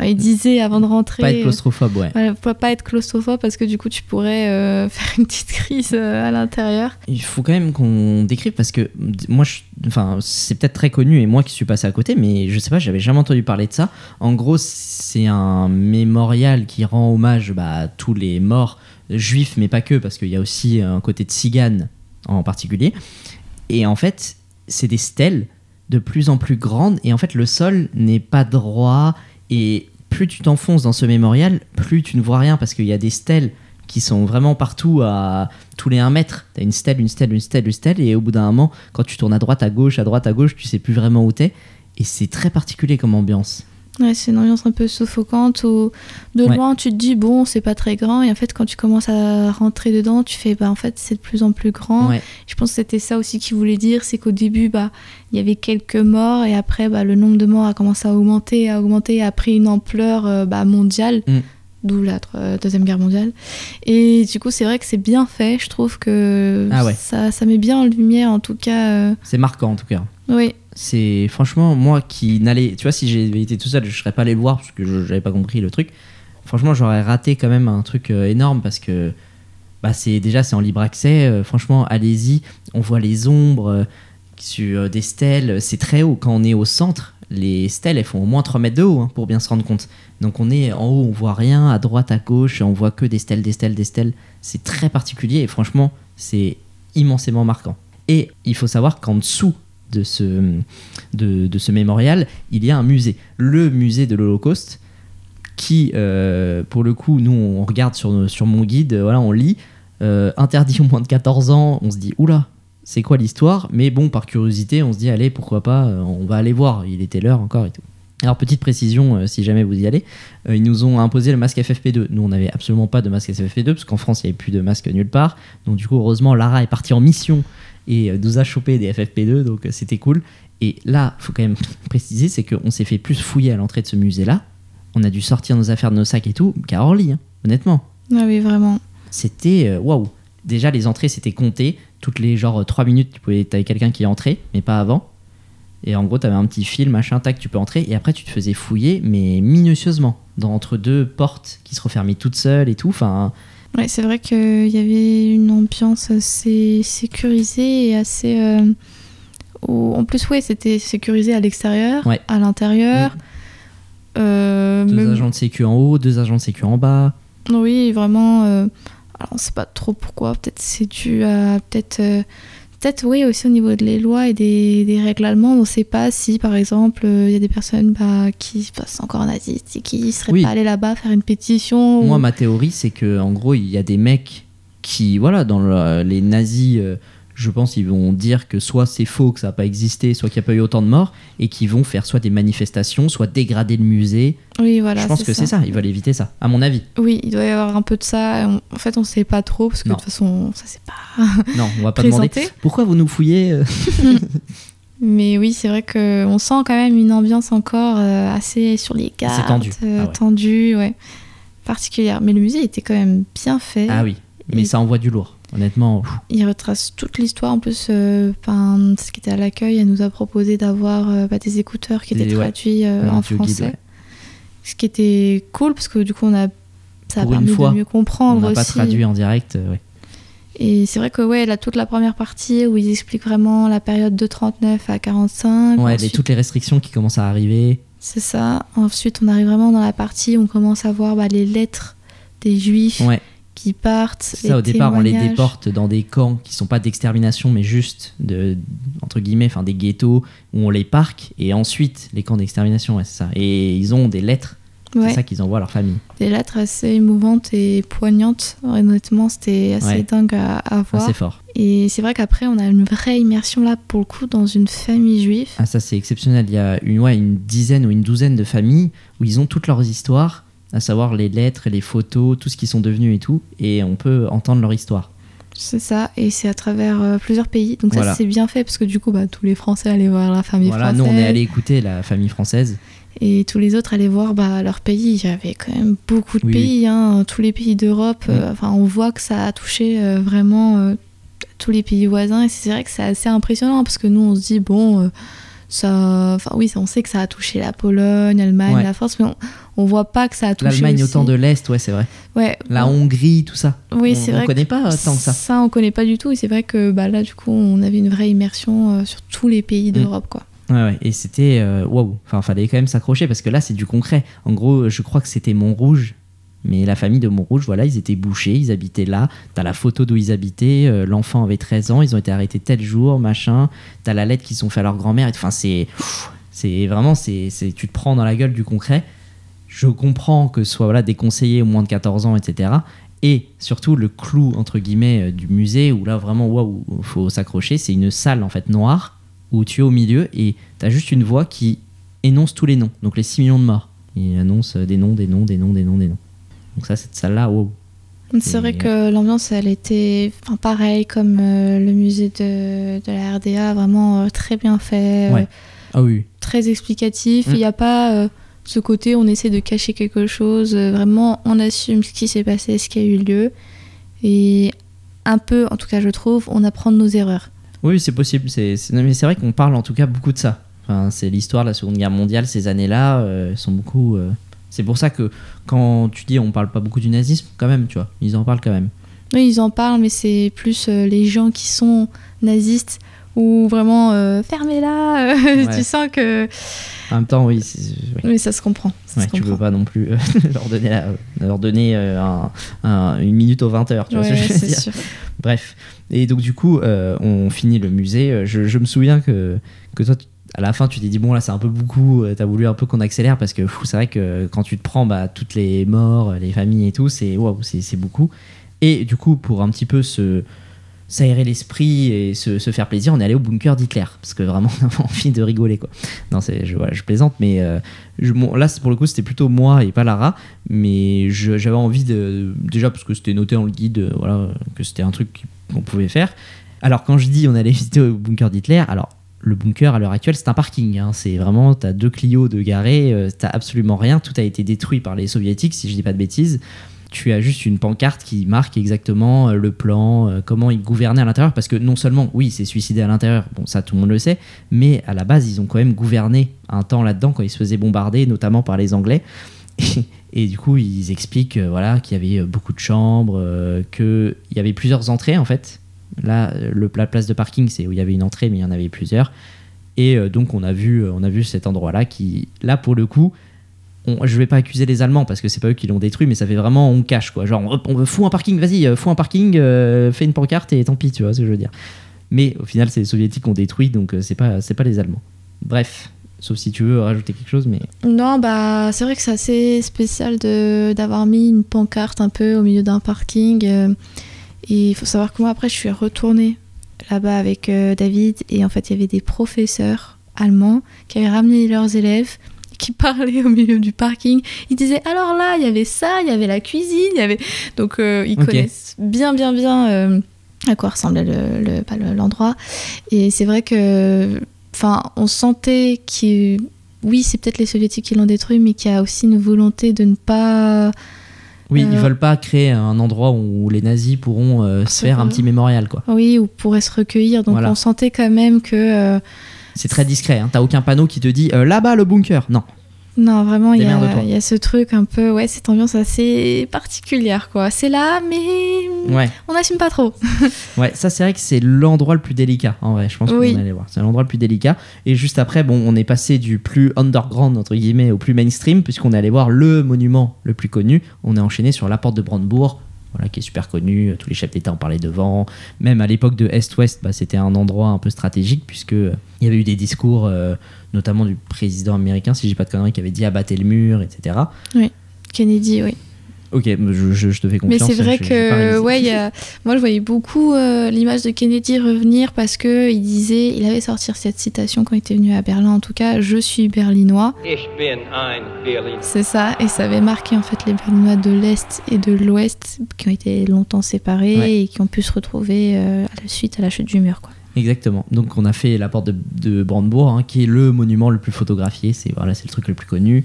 Euh, il disait avant de rentrer. Pas être claustrophobe, ouais. Voilà, faut pas être claustrophobe parce que du coup tu pourrais euh, faire une petite crise euh, à l'intérieur. Il faut quand même qu'on décrive parce que moi, je- enfin, c'est peut-être très connu et moi qui suis passé à côté, mais je sais pas, j'avais jamais entendu parler de ça. En gros, c'est un mémorial qui rend hommage bah, à tous les morts juifs, mais pas que, parce qu'il y a aussi un côté de Tziganes en particulier. Et en fait, c'est des stèles de plus en plus grandes et en fait, le sol n'est pas droit et plus tu t'enfonces dans ce mémorial, plus tu ne vois rien parce qu'il y a des stèles qui sont vraiment partout à tous les 1 mètre. T'as une stèle, une stèle, une stèle, une stèle, et au bout d'un moment, quand tu tournes à droite, à gauche, à droite, à gauche, tu sais plus vraiment où t'es. Et c'est très particulier comme ambiance. Ouais, c'est une ambiance un peu suffocante où de Ouais. loin tu te dis bon c'est pas très grand et en fait quand tu commences à rentrer dedans tu fais bah en fait c'est de plus en plus grand. Ouais. Je pense que c'était ça aussi qu'il voulait dire, c'est qu'au début bah il y avait quelques morts et après bah, le nombre de morts a commencé à augmenter, à augmenter, a pris une ampleur euh, bah, mondiale. Mm. D'où la euh, deuxième guerre mondiale. Et du coup, c'est vrai que c'est bien fait. Je trouve que Ah ouais. ça, ça met bien en lumière, en tout cas. euh, C'est marquant en tout cas. Oui, C'est franchement, moi qui n'allais. Tu vois, si j'avais été tout seul, je serais pas allé le voir parce que je j'avais pas compris le truc. Franchement, j'aurais raté quand même un truc euh, énorme parce que bah, c'est déjà c'est en libre accès. euh, franchement, allez-y. On voit les ombres euh, sur des stèles. C'est très haut. Quand on est au centre, les stèles elles font au moins 3 mètres de haut hein, pour bien se rendre compte. Donc on est en haut, on voit rien. À droite, à gauche, on voit que des stèles, des stèles, des stèles. C'est très particulier et franchement, c'est immensément marquant. Et il faut savoir qu'en dessous de ce, de, ce mémorial, il y a un musée, le musée de l'Holocauste, qui, euh, pour le coup, nous, on regarde sur, sur mon guide, euh, voilà, on lit, euh, interdit aux moins de 14 ans, on se dit, oula, c'est quoi l'histoire? Mais bon, par curiosité, on se dit, allez, pourquoi pas, on va aller voir, il était l'heure encore et tout. Alors, petite précision, si jamais vous y allez, ils nous ont imposé le masque FFP2. Nous, on n'avait absolument pas de masque FFP2, parce qu'en France, il n'y avait plus de masque nulle part. Donc, du coup, heureusement, Lara est partie en mission et euh, nous a chopé des FFP2, donc euh, c'était cool. Et là, faut quand même préciser, c'est qu'on s'est fait plus fouiller à l'entrée de ce musée-là. On a dû sortir nos affaires de nos sacs et tout, qu'à Orly, hein, honnêtement. ah oui, vraiment. C'était euh, waouh. Déjà, les entrées, c'était compté. Toutes les genre 3 minutes, tu pouvais, t'avais quelqu'un qui entrait, mais pas avant. Et en gros, t'avais un petit fil, machin, tac, tu peux entrer. Et après, tu te faisais fouiller, mais minutieusement, dans, entre deux portes qui se refermaient toutes seules et tout. Enfin, Ouais, c'est vrai qu'il y avait une ambiance assez sécurisée et assez. euh, En plus, ouais, c'était sécurisé à l'extérieur, Ouais. à l'intérieur. Euh, deux agents de sécu en haut, deux agents de sécu en bas. Oui, vraiment. euh, Alors, on sait pas trop pourquoi. Peut-être c'est dû à. Peut-être. Peut-être, oui, aussi au niveau des lois et des, des règles allemandes, on ne sait pas si, par exemple, euh, il y a des personnes bah, qui passent encore nazistes et qui ne seraient Oui. pas allées là-bas faire une pétition. Moi, ou- ma théorie, c'est que en gros, il y a des mecs qui, voilà, dans le- les nazis, euh, je pense, ils vont dire que soit c'est faux, que ça n'a pas existé, soit qu'il n'y a pas eu autant de morts, et qui vont faire soit des manifestations, soit dégrader le musée. Oui, voilà. je pense que c'est ça. Ils veulent éviter ça, à mon avis. Oui, il doit y avoir un peu de ça. On- En fait, on ne sait pas trop parce que Non. de toute façon, ça c'est pas Non, on va pas demander. Pourquoi vous nous fouillez euh Mais oui, c'est vrai que on sent quand même une ambiance encore euh, assez sur les gardes, tendu. euh, Ah ouais. tendue, ouais, particulière. Mais le musée était quand même bien fait. Ah oui, mais Et- ça envoie du lourd. Honnêtement, pff, Il retrace toute l'histoire. En plus, euh, ben, ce qui était à l'accueil, elle nous a proposé d'avoir euh, bah, des écouteurs qui Des- étaient ouais. traduits euh, en guide, français. ouais. Ce qui était cool parce que du coup, on a ça a Pour une permis fois, de mieux on comprendre n'a pas traduit en direct. ouais. Et c'est vrai que ouais, là, toute la première partie où ils expliquent vraiment la période de 39 à 45. Ouais, ensuite- toutes les restrictions qui commencent à arriver. C'est ça. Ensuite, on arrive vraiment dans la partie où on commence à voir bah, les lettres des juifs Ouais. Qui partent. Ça, au départ, on les déporte dans des camps qui sont pas d'extermination, mais juste de, entre guillemets, enfin des ghettos où on les parque, et ensuite les camps d'extermination, ouais, c'est ça. Et ils ont des lettres, Ouais, c'est ça qu'ils envoient à leur famille. des lettres assez émouvantes et poignantes. Honnêtement, c'était assez Ouais. dingue à, à voir. c'est fort. et c'est vrai qu'après, on a une vraie immersion là, pour le coup, dans une famille juive. Ah, ça, c'est exceptionnel. Il y a une, ouais, une dizaine ou une douzaine de familles où ils ont toutes leurs histoires, à savoir les lettres, les photos, tout ce qu'ils sont devenus et tout, et on peut entendre leur histoire. C'est ça, et c'est à travers euh, plusieurs pays. Donc Voilà. ça, c'est bien fait parce que du coup, bah, tous les Français allaient voir la famille voilà, française. nous, on est allé écouter la famille française. Et tous les autres allaient voir bah, leur pays. Il y avait quand même beaucoup de Oui, pays, hein, tous les pays d'Europe. Euh, enfin, on voit que ça a touché euh, vraiment tous les pays voisins. Et c'est vrai que c'est assez impressionnant parce que nous, on se dit, bon, ça. Enfin, oui, on sait que ça a touché la Pologne, l'Allemagne, Ouais. la France, mais on, on voit pas que ça a touché. L'Allemagne autant de l'Est, ouais, c'est vrai. Ouais. La on- Hongrie, tout ça. Oui, on, c'est on vrai. connaît pas euh, tant que ça. Ça, on connaît pas du tout. Et c'est vrai que bah, là, du coup, on avait une vraie immersion euh, sur tous les pays Mm. d'Europe, quoi. Ouais, ouais. Et c'était euh, waouh. Enfin, fallait quand même s'accrocher parce que là, c'est du concret. En gros, je crois que c'était Montrouge. Mais la famille de Montrouge, voilà, ils étaient bouchés, ils habitaient là. T'as la photo d'où ils habitaient. euh, L'enfant avait 13 ans, ils ont été arrêtés tel jour, machin. T'as la lettre qu'ils sont fait à leur grand-mère. Enfin, c'est. C'est vraiment. c'est Tu te prends dans la gueule du concret. Je comprends que ce soit voilà, des conseillers au moins de 14 ans, etc. Et surtout, le clou, entre guillemets, euh, du musée, où là, vraiment, waouh, faut s'accrocher, c'est une salle, en fait, noire, où tu es au milieu et tu as juste une voix qui énonce tous les noms, donc les 6 millions de morts. Il annonce euh, des noms, des noms, des noms, des noms, des noms. Donc ça, cette salle-là, wow. C'est vrai que l'ambiance, elle était enfin, pareil comme euh, le musée de, de la RDA, vraiment euh, très bien fait, Ouais. euh, Ah oui. très explicatif. Mm. Il n'y a pas euh, ce côté on essaie de cacher quelque chose. euh, vraiment, on assume ce qui s'est passé, ce qui a eu lieu. Et un peu, en tout cas, je trouve, on apprend de nos erreurs. Oui, c'est possible. C'est, mais c'est vrai qu'on parle en tout cas beaucoup de ça. Enfin, c'est l'histoire de la Seconde Guerre mondiale, ces années-là euh, sont beaucoup. Euh, C'est pour ça que quand tu dis on parle pas beaucoup du nazisme, quand même, tu vois, ils en parlent quand même. Oui, ils en parlent, mais c'est plus euh, les gens qui sont nazistes ou vraiment euh, fermez-la. Ouais. tu sens que. En même temps, oui, oui. Oui, ça se comprend. ça Ouais, se tu peux comprend. pas non plus euh, leur donner, la- leur donner euh, un- un- une minute aux 20 heures. Tu vois ce que je veux c'est dire sûr. Bref. Et donc, du coup, euh, on finit le musée. Euh, Je, je me souviens que, que toi, à la fin, tu t'es dit, bon, là, c'est un peu beaucoup. euh, T'as voulu un peu qu'on accélère parce que c'est vrai que quand tu te prends bah, toutes les morts, les familles et tout, c'est c'est beaucoup. Et du coup, pour un petit peu s'aérer l'esprit et se, faire plaisir, on est allé au bunker d'Hitler parce que vraiment on avait envie de rigoler quoi. Non, je, plaisante, mais euh, là pour le coup c'était plutôt moi et pas Lara, mais j'avais envie de déjà parce que c'était noté dans le guide, euh, voilà, que c'était un truc qu'on pouvait faire. Alors quand je dis on allait visiter au bunker d'Hitler, alors le bunker à l'heure actuelle c'est un parking, hein. c'est vraiment t'as deux Clio de garés, euh, absolument rien, tout a été détruit par les soviétiques si je dis pas de bêtises tu as juste une pancarte qui marque exactement euh, le plan, euh, comment ils gouvernaient à l'intérieur. Parce que non seulement, oui, c'est suicidé à l'intérieur, bon, ça tout le monde le sait, mais à la base, ils ont quand même gouverné un temps là-dedans quand ils se faisaient bombarder, notamment par les Anglais. Et, du coup, ils expliquent euh, voilà, qu'il y avait beaucoup de chambres, qu'il y avait plusieurs entrées en fait. Là, euh, le, la place de parking, c'est où il y avait une entrée, mais il y en avait plusieurs. Et euh, donc, on a vu, euh, on a vu cet endroit-là qui, là, pour le coup, on- je vais pas accuser les Allemands parce que c'est pas eux qui l'ont détruit, mais ça fait vraiment on cache quoi. Genre on, on fout un parking, vas-y, fous un parking, fais une pancarte et tant pis, tu vois ce que je veux dire. Mais au final, c'est les Soviétiques qui ont détruit, donc c'est pas c'est pas les Allemands. Bref, sauf si tu veux rajouter quelque chose, mais Non, bah c'est vrai que c'est assez spécial de d'avoir mis une pancarte un peu au milieu d'un parking. Et il faut savoir que moi après je suis retournée là-bas avec euh, David et en fait il y avait des professeurs allemands qui avaient ramené leurs élèves qui parlaient au milieu du parking. Ils disaient alors là il y avait ça, il y avait la cuisine, il y avait donc euh, ils connaissent bien bien bien euh, à quoi ressemblait le- le- pas le- l'endroit. Et c'est vrai que enfin on sentait qu'il oui, c'est peut-être les soviétiques qui l'ont détruit, mais qu'il y a aussi une volonté de ne pas. Oui, ils Euh, veulent pas créer un endroit où les nazis pourront euh, se faire un petit mémorial quoi. Oui, ou pourrait se recueillir. Donc Voilà. on sentait quand même que. euh, C'est très discret, hein. t'as aucun panneau qui te dit euh, là-bas le bunker. Non. Non, vraiment, il y, a- il y a ce truc un peu. Ouais, cette ambiance assez particulière, quoi. C'est là, mais. Ouais. On n'assume pas trop. Ouais, ça c'est vrai que c'est l'endroit le plus délicat en vrai, je pense Oui. qu'on allait voir. C'est l'endroit le plus délicat. Et juste après, bon, on est passé du plus underground entre guillemets au plus mainstream puisqu'on est allé voir le monument le plus connu. On est enchaîné sur la porte de Brandebourg, voilà, qui est super connu. Tous les chefs d'État en parlaient devant. Même à l'époque de Est-Ouest, bah, c'était un endroit un peu stratégique puisque euh, il y avait eu des discours, euh, notamment du président américain, si j'ai pas de conneries, qui avait dit abattez le mur, etc. Kennedy, oui. Ok, je, je- je te fais Mais confiance. c'est vrai que, ouais, il y a- moi je voyais beaucoup euh, l'image de Kennedy revenir parce que il disait, il avait sorti cette citation quand il était venu à Berlin, en tout cas, je suis berlinois. C'est ça, et ça avait marqué en fait les Berlinois de l'Est et de l'Ouest qui ont été longtemps séparés Ouais. et qui ont pu se retrouver euh, à la suite à la chute du mur. Quoi. Exactement. Donc on a fait la porte de, de Brandebourg, hein, qui est le monument le plus photographié. C'est voilà, c'est le truc le plus connu.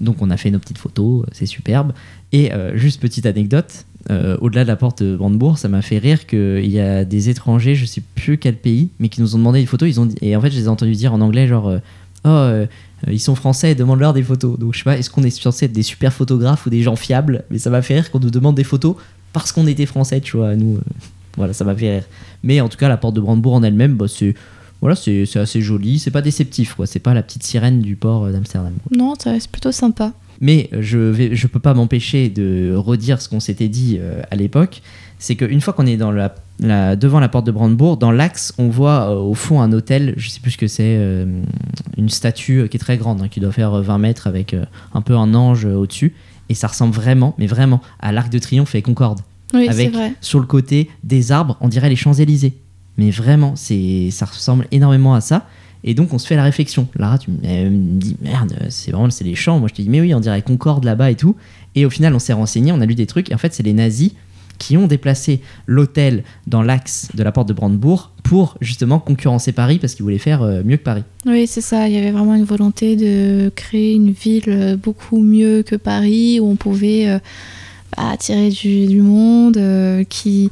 Donc on a fait nos petites photos, c'est superbe. Et euh, juste petite anecdote, euh, au-delà de la porte de Brandebourg, ça m'a fait rire qu'il y a des étrangers, je sais plus quel pays, mais qui nous ont demandé des photos. Ils ont dit- et en fait, je les ai entendus dire en anglais, genre, euh, oh, ils sont français, demande-leur des photos. Donc, je sais pas, est-ce qu'on est censé être des super photographes ou des gens fiables? Mais ça m'a fait rire qu'on nous demande des photos parce qu'on était français, tu vois, nous. voilà, ça m'a fait rire. Mais en tout cas, la porte de Brandebourg en elle-même, bah, c'est. Voilà, c'est c'est assez joli, c'est pas déceptif, quoi. C'est pas la petite sirène du port d'Amsterdam. Non, reste plutôt sympa. Mais je je peux pas m'empêcher de redire ce qu'on s'était dit euh, à l'époque. C'est qu'une fois qu'on est dans la, la- devant la porte de Brandebourg, dans l'axe, on voit euh, au fond un hôtel. Je sais plus ce que c'est, euh, une statue qui est très grande, hein, qui doit faire euh, 20 mètres avec un peu un ange au-dessus. Et ça ressemble vraiment, mais vraiment, à l'Arc de Triomphe et Concorde Oui, c'est avec vrai. sur le côté des arbres, on dirait les Champs-Élysées. Mais vraiment, ça ressemble énormément à ça. Et donc on se fait la réflexion. Lara, tu me dis merde, c'est vraiment c'est les champs. Moi je te dis mais oui, on dirait Concorde là-bas et tout. Et au final, on s'est renseigné, on a lu des trucs. Et en fait, c'est les nazis qui ont déplacé l'hôtel dans l'axe de la porte de Brandebourg pour justement concurrencer Paris parce qu'ils voulaient faire euh, mieux que Paris. Oui, c'est ça. Il y avait vraiment une volonté de créer une ville euh, beaucoup mieux que Paris, où on pouvait euh, bah, attirer du, monde, qui,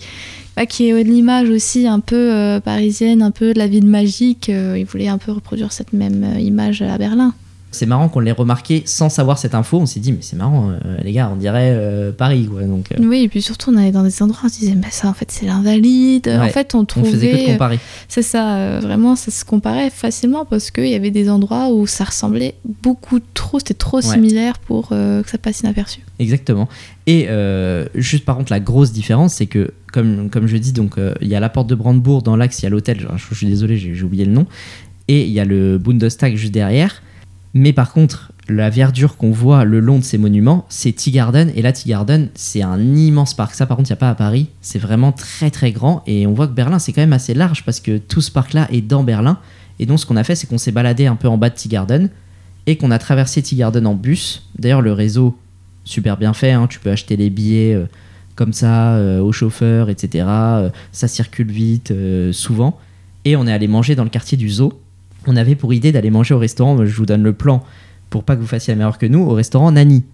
bah, qui est l'image aussi un peu euh, parisienne, un peu de la ville magique. Euh, ils voulaient un peu reproduire cette même euh, image à Berlin. C'est marrant qu'on l'ait remarqué sans savoir cette info. On s'est dit mais c'est marrant, euh, les gars, on dirait euh, Paris quoi. Donc euh, Oui, et puis surtout, on allait dans des endroits, on se disait, bah, ça, en fait, c'est l'invalide. En fait, on on trouvait. faisait que de comparer. C'est ça, vraiment, ça se comparait facilement parce qu'il y avait des endroits où ça ressemblait beaucoup trop, c'était trop Ouais. similaire pour que ça passe inaperçu. Exactement. Et juste par contre, la grosse différence, c'est que, comme, comme je dis, donc euh, il y a la porte de Brandebourg dans l'axe, il y a l'hôtel, je, je suis désolé, j'ai oublié le nom, et il y a le Bundestag juste derrière. Mais par contre, la verdure qu'on voit le long de ces monuments, c'est Tea Garden. Et là, Tea Garden, c'est un immense parc. Ça, par contre, il n'y a pas à Paris. C'est vraiment très, très grand. Et on voit que Berlin, c'est quand même assez large parce que tout ce parc-là est dans Berlin. Et donc, ce qu'on a fait, c'est qu'on s'est baladé un peu en bas de Tea Garden et qu'on a traversé Tea Garden en bus. D'ailleurs, le réseau, super bien fait. hein. Tu peux acheter les billets euh, comme ça euh, au chauffeur, etc. Euh, ça circule vite, souvent. Et on est allé manger dans le quartier du zoo. On avait pour idée d'aller manger au restaurant, je vous donne le plan pour pas que vous fassiez la meilleure que nous, au restaurant Nani.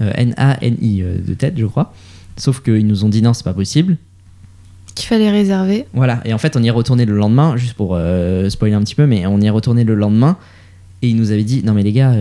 Euh, N-A-N-I euh, de tête, je crois. Sauf qu'ils nous ont dit non, c'est pas possible. Qu'il fallait réserver. Voilà, et en fait, on y est retourné le lendemain, juste pour euh, spoiler un petit peu, mais on y est retourné le lendemain, et ils nous avaient dit, non mais les gars,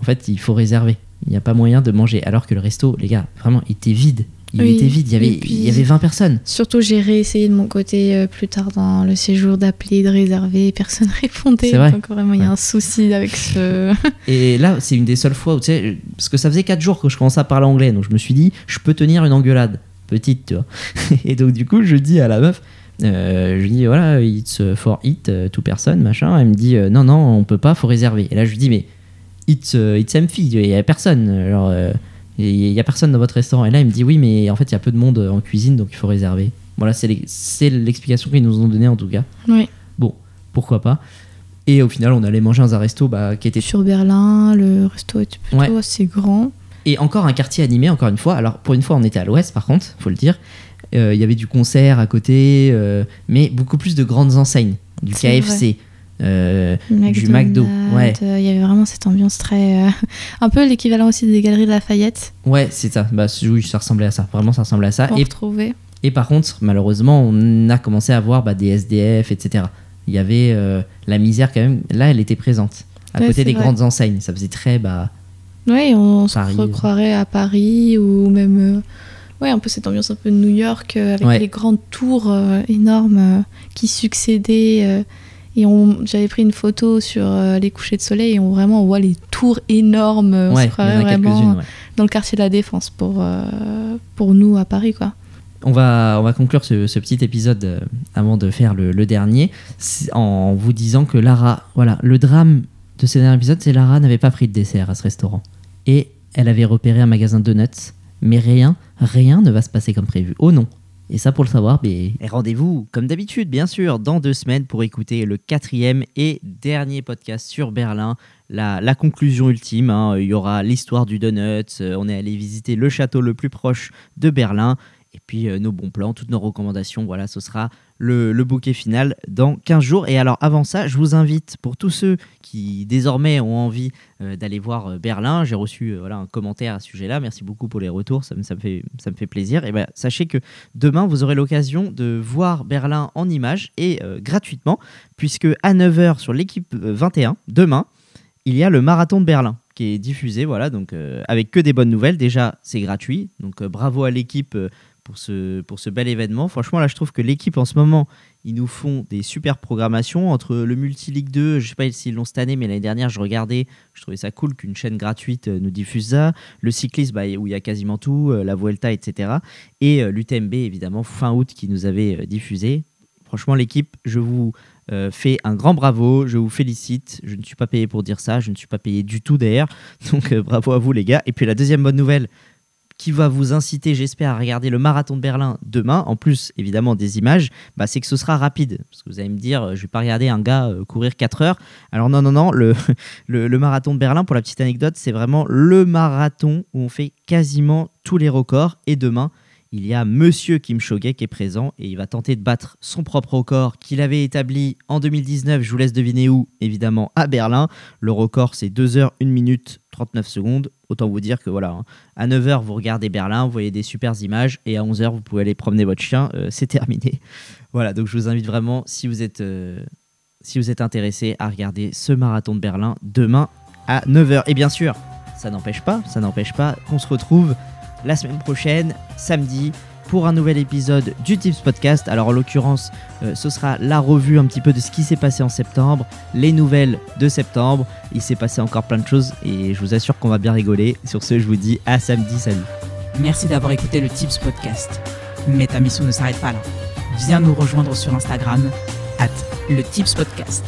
en fait, il faut réserver. Il n'y a pas moyen de manger. Alors que le resto, les gars, vraiment, il était vide. Il Oui, était vide, il y, avait, puis- il y avait 20 personnes. Surtout, j'ai réessayé de mon côté euh, plus tard dans le séjour d'appeler, de réserver, personne répondait. C'est vrai Donc vraiment, il y a un souci avec ce. Et là, c'est une des seules fois où, tu sais, parce que ça faisait 4 jours que je commençais à parler anglais, donc je me suis dit, je peux tenir une engueulade. Petite, tu vois. Et donc, du coup, je dis à la meuf, euh, je lui dis, voilà, it's for it, euh, tout personne, machin. Elle me dit, non, non, on peut pas, faut réserver. Et là, je lui dis, mais it's, it's empty, il y a personne. Genre, euh, il y a personne dans votre restaurant. Et là, il me dit, oui, mais en fait, il y a peu de monde en cuisine, donc il faut réserver. Voilà, c'est l'ex- c'est l'explication qu'ils nous ont donnée en tout cas. Oui. Bon, pourquoi pas. Et au final, on allait manger dans un resto bah, qui était Sur Berlin, le resto était plutôt Ouais. assez grand. Et encore un quartier animé, encore une fois. Alors, pour une fois, on était à l'ouest, par contre, faut le dire. Euh, Il y avait du concert à côté, euh, mais beaucoup plus de grandes enseignes. Du KFC, euh, du McDo. Ouais, euh, Il y avait vraiment cette ambiance très. euh, un peu l'équivalent aussi des galeries de Lafayette. ouais c'est ça. Bah, oui, ça ressemblait à ça. Vraiment, ça ressemblait à ça. Pour Et, retrouver. et par contre, malheureusement, on a commencé à voir bah, des SDF, etc. Il y avait la misère quand même. Là, elle était présente. À Ouais, côté des vrai. grandes enseignes. Ça faisait très. Bah, Oui, on se Paris. recroirait à Paris ou même. ouais, un peu cette ambiance un peu de New York avec Ouais. les grandes tours énormes qui succédaient. Euh, et on, j'avais pris une photo sur euh, les couchers de soleil et on vraiment on voit les tours énormes. euh, On ouais, se croirait vraiment ouais. dans le quartier de la Défense pour, euh, pour nous à Paris, quoi. On va, on va conclure ce, ce petit épisode euh, avant de faire le, le dernier en vous disant que Lara, voilà, le drame de ce dernier épisode, c'est Lara n'avait pas pris de dessert à ce restaurant. Et elle avait repéré un magasin de donuts, mais rien, rien ne va se passer comme prévu. Oh non Et ça, pour le savoir, rendez-vous, comme d'habitude, bien sûr, dans deux semaines pour écouter le quatrième et dernier podcast sur Berlin. La, la conclusion ultime, hein. il y aura l'histoire du donut, euh, on est allé visiter le château le plus proche de Berlin. Et puis euh, nos bons plans, toutes nos recommandations, voilà, ce sera le, bouquet final dans 15 jours. Et alors avant ça, je vous invite, pour tous ceux qui désormais ont envie euh, d'aller voir euh, Berlin, j'ai reçu voilà, un commentaire à ce sujet-là, merci beaucoup pour les retours, ça me, ça me fait, ça me fait plaisir. Et ben, sachez que demain, vous aurez l'occasion de voir Berlin en images et gratuitement, puisque à 9h sur l'équipe euh, 21, demain, il y a le marathon de Berlin qui est diffusé, voilà, donc avec que des bonnes nouvelles. Déjà, c'est gratuit, donc bravo à l'équipe pour ce, pour ce bel événement. Franchement, là, je trouve que l'équipe en ce moment, ils nous font des super programmations entre le Multi-League 2, je sais pas s'ils l'ont cette année, mais l'année dernière, je regardais, je trouvais ça cool qu'une chaîne gratuite euh, nous diffuse ça. Le cyclisme, bah, où il y a quasiment tout, euh, la Vuelta, etc. Et euh, l'UTMB, évidemment, fin août, qui nous avait diffusé. Franchement, l'équipe, je vous fais un grand bravo, je vous félicite. Je ne suis pas payé pour dire ça, je ne suis pas payé du tout d'ailleurs. Donc bravo à vous les gars. Et puis la deuxième bonne nouvelle qui va vous inciter, j'espère, à regarder le marathon de Berlin demain, en plus évidemment des images, bah, c'est que ce sera rapide. Parce que vous allez me dire, euh, je vais pas regarder un gars euh, courir 4 heures. Alors non, non, non, le marathon de Berlin, pour la petite anecdote, c'est vraiment le marathon où on fait quasiment tous les records. Et demain, il y a Monsieur Kim Choget qui est présent et il va tenter de battre son propre record qu'il avait établi en 2019. Je vous laisse deviner où, évidemment, à Berlin. Le record, c'est 2 heures, 1 minute, 39 secondes. Autant vous dire que voilà, hein, à 9h, vous regardez Berlin, vous voyez des super images et à 11h, vous pouvez aller promener votre chien. euh, c'est terminé. Voilà, donc je vous invite vraiment, si vous êtes, euh, si vous êtes intéressé, à regarder ce marathon de Berlin demain à 9h. Et bien sûr, ça n'empêche pas, ça n'empêche pas qu'on se retrouve la semaine prochaine, samedi, pour un nouvel épisode du Tips Podcast. Alors en l'occurrence, euh, ce sera la revue un petit peu de ce qui s'est passé en septembre, les nouvelles de septembre. Il s'est passé encore plein de choses et je vous assure qu'on va bien rigoler. Sur ce, je vous dis à samedi, salut. Merci d'avoir écouté le Tips Podcast. Mais ta mission ne s'arrête pas là. Viens nous rejoindre sur Instagram, at le Tips Podcast.